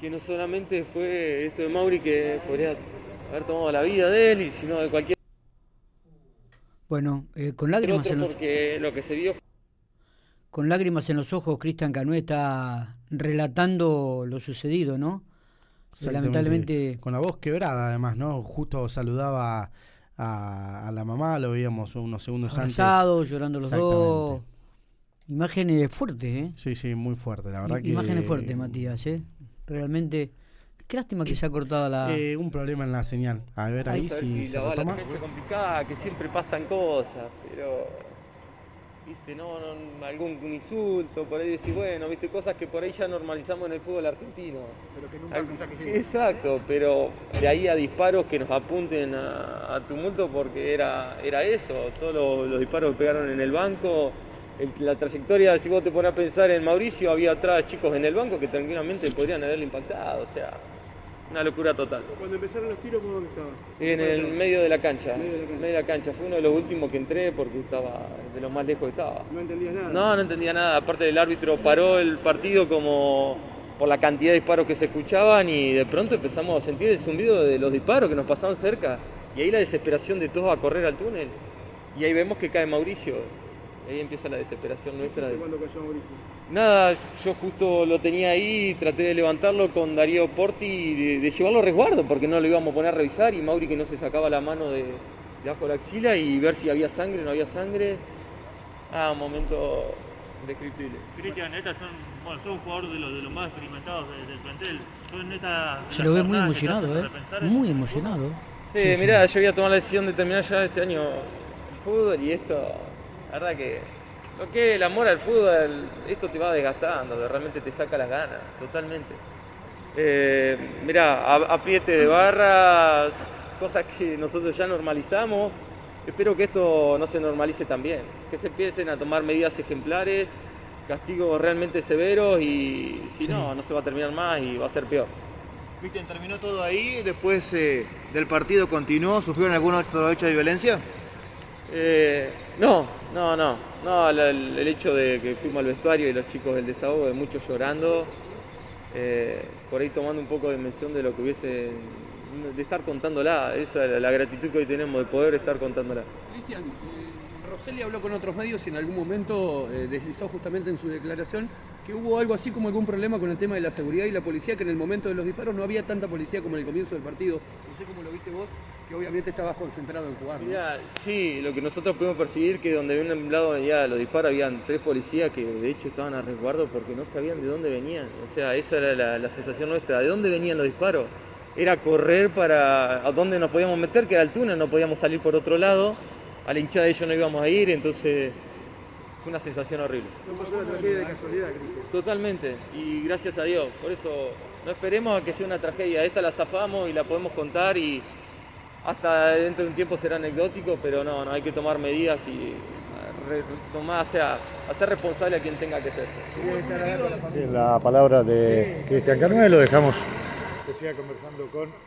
que no solamente fue esto de Mauri que podría haber tomado la vida de él, y sino de cualquier Bueno, eh, con lágrimas en los porque lo que se vio con lágrimas en los ojos, Cristian Canué está relatando lo sucedido, ¿no? Lamentablemente, Con la voz quebrada, además, ¿no? Justo saludaba a, a la mamá, lo veíamos unos segundos antes. abrazados, llorando los dos. Imágenes fuertes, ¿eh? Sí, sí, muy fuerte, la verdad que. Imágenes fuertes, Matías, ¿eh? Realmente. Qué lástima que se ha cortado la. Eh, un problema en la señal. A ver ahí si si se la, la retoma. fecha es complicada, que siempre pasan cosas, pero viste, no, no, algún insulto, por ahí decir, bueno, viste, cosas que por ahí ya normalizamos en el fútbol argentino. Pero que nunca Al- pensás que llegue. Exacto, pero de ahí a disparos que nos apunten a, a tumulto porque era, era eso, todos los, los disparos que pegaron en el banco, la trayectoria, si vos te pones a pensar en Mauricio, había atrás chicos en el banco que tranquilamente podrían haberle impactado, o sea, una locura total. Cuando empezaron los tiros, ¿cómo dónde estabas? En el medio de la cancha, Medio de la cancha. medio de la cancha. Fue uno de los últimos que entré porque estaba de lo más lejos que estaba. No entendías nada. No, no entendía nada. Aparte el árbitro paró el partido como por la cantidad de disparos que se escuchaban y de pronto empezamos a sentir el zumbido de los disparos que nos pasaban cerca. Y ahí la desesperación de todos a correr al túnel. Y ahí vemos que cae Mauricio. Ahí empieza la desesperación nuestra. de- Cuando cayó Mauricio. Nada, yo justo lo tenía ahí, traté de levantarlo con Darío Porti, de, de llevarlo a resguardo, porque no lo íbamos a poner a revisar y Mauri que no se sacaba la mano de, de bajo la axila y ver si había sangre o no había sangre. Ah, un momento descriptible. Cristian, estas son, bueno, son un jugador de los, de los más experimentados de- del plantel. Son esta, Se lo ve muy emocionado, ¿eh? Muy emocionado. Sí, Sí, sí. mirá, yo voy a tomar la decisión de terminar ya este año el fútbol y esto, la verdad que lo que es el amor al fútbol, esto te va desgastando, de- realmente te saca las ganas, totalmente. Eh, mirá, a- apriete de barras, cosas que nosotros ya normalizamos. Espero que esto no se normalice también, que se empiecen a tomar medidas ejemplares, castigos realmente severos y si no, no se va a terminar más y va a ser peor. Cristian, terminó todo ahí, después eh, del partido continuó, ¿sufrieron algún otro hecho de violencia? Eh, no, no, no, no, el, hecho de que fuimos al vestuario y los chicos del desahogo, de muchos llorando, eh, por ahí tomando un poco de mención de lo que hubiese, de estar contándola, esa es la, la gratitud que hoy tenemos de poder estar contándola. Cristian, eh, Rosselli habló con otros medios y en algún momento eh, deslizó justamente en su declaración que hubo algo así como algún problema con el tema de la seguridad y la policía, que en el momento de los disparos no había tanta policía como en el comienzo del partido. No sé cómo lo viste vos, que obviamente estabas concentrado en jugar. ¿no? Sí, lo que nosotros pudimos percibir que donde de un lado venía los disparos habían tres policías que de hecho estaban a resguardo porque no sabían de dónde venían. O sea, esa era la, la sensación nuestra. ¿De dónde venían los disparos? Era correr para a dónde nos podíamos meter, que era el túnel, no podíamos salir por otro lado. A la hinchada de ellos no íbamos a ir, entonces fue una sensación horrible. No pasó la tragedia de casualidad, Cristian. Totalmente, y gracias a Dios. Por eso no esperemos a que sea una tragedia. Esta la zafamos y la podemos contar y hasta dentro de un tiempo será anecdótico, pero no, no hay que tomar medidas y tomar, o sea, hacer responsable a quien tenga que ser. La palabra de Cristian Carmelo dejamos que siga conversando con